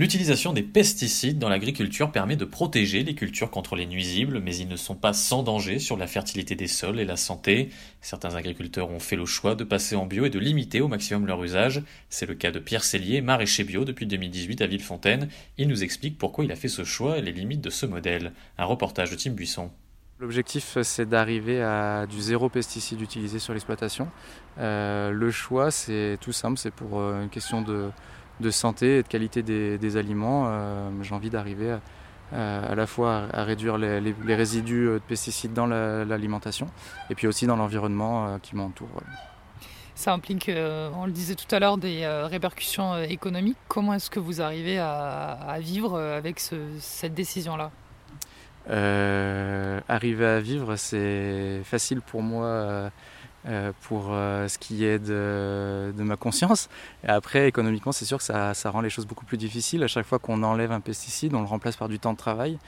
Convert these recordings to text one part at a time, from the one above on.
L'utilisation des pesticides dans l'agriculture permet de protéger les cultures contre les nuisibles, mais ils ne sont pas sans danger sur la fertilité des sols et la santé. Certains agriculteurs ont fait le choix de passer en bio et de limiter au maximum leur usage. C'est le cas de Pierre Cellier, maraîcher bio depuis 2018 à Villefontaine. Il nous explique pourquoi il a fait ce choix et les limites de ce modèle. Un reportage de Tim Buisson. L'objectif, c'est d'arriver à du zéro pesticide utilisé sur l'exploitation. Euh, le choix, c'est tout simple, c'est pour euh, une question de de santé et de qualité des, aliments. Euh, j'ai envie d'arriver à, la fois à, réduire les, résidus de pesticides dans l'alimentation et puis aussi dans l'environnement euh, qui m'entoure. Ça implique, euh, on le disait tout à l'heure, des répercussions économiques. Comment est-ce que vous arrivez à, vivre avec cette décision-là? Arriver à vivre, c'est facile pour moi euh, pour euh, ce qui est de, ma conscience. Et après, économiquement, c'est sûr que ça, rend les choses beaucoup plus difficiles. À chaque fois qu'on enlève un pesticide, on le remplace par du temps de travail.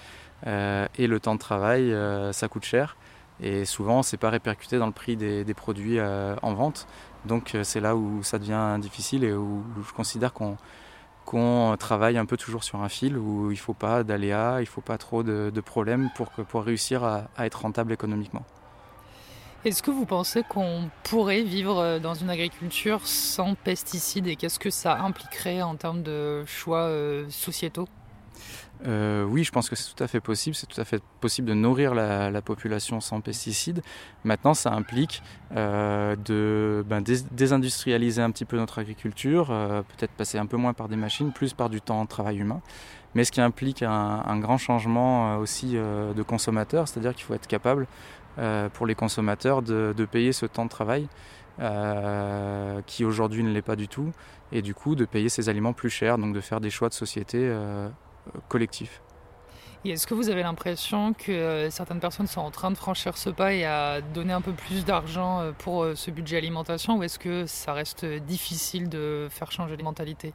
Euh, et le temps de travail, ça coûte cher. Et souvent, c'est pas répercuté dans le prix des, produits en vente. Donc, c'est là où ça devient difficile et où, je considère qu'on travaille un peu toujours sur un fil où il ne faut pas d'aléas, il ne faut pas trop de, problèmes pour, pour réussir à être rentable économiquement. Est-ce que vous pensez qu'on pourrait vivre euh, dans une agriculture sans pesticides et qu'est-ce que ça impliquerait en termes de choix euh, sociétaux? Euh, oui, je pense que c'est tout à fait possible. C'est tout à fait possible de nourrir la, population sans pesticides. Maintenant, ça implique de ben, désindustrialiser un petit peu notre agriculture, peut-être passer un peu moins par des machines, plus par du temps de travail humain. Mais ce qui implique un grand changement aussi de consommateurs, c'est-à-dire qu'il faut être capable euh, pour les consommateurs de, payer ce temps de travail euh, qui aujourd'hui ne l'est pas du tout et du coup de payer ces aliments plus chers, donc de faire des choix de société euh, collectifs. est-ce que vous avez l'impression que certaines personnes sont en train de franchir ce pas et à donner un peu plus d'argent pour ce budget alimentation ou est-ce que ça reste difficile de faire changer les mentalités?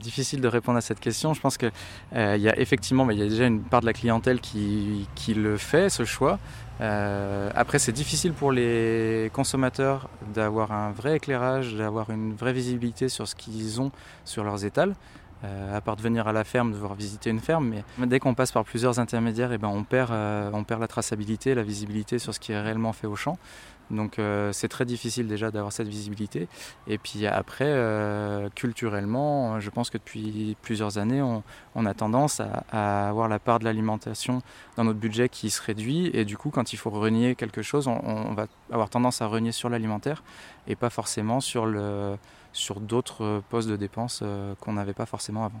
Difficile de répondre à cette question. Je pense qu'il euh, y a effectivement, il y a déjà une part de la clientèle qui, qui le fait, ce choix. Euh, après, c'est difficile pour les consommateurs d'avoir un vrai éclairage, d'avoir une vraie visibilité sur ce qu'ils ont sur leurs étals. Euh, à part de venir à la ferme, de voir visiter une ferme, mais dès qu'on passe par plusieurs intermédiaires, eh ben on, perd, on perd la traçabilité, la visibilité sur ce qui est réellement fait au champ. Donc euh, c'est très difficile déjà d'avoir cette visibilité. Et puis après, euh, culturellement, je pense que depuis plusieurs années, on, a tendance à, avoir la part de l'alimentation dans notre budget qui se réduit. Et du coup, quand il faut renier quelque chose, on, va avoir tendance à renier sur l'alimentaire et pas forcément sur, sur d'autres postes de dépenses euh, qu'on n'avait pas forcément avant.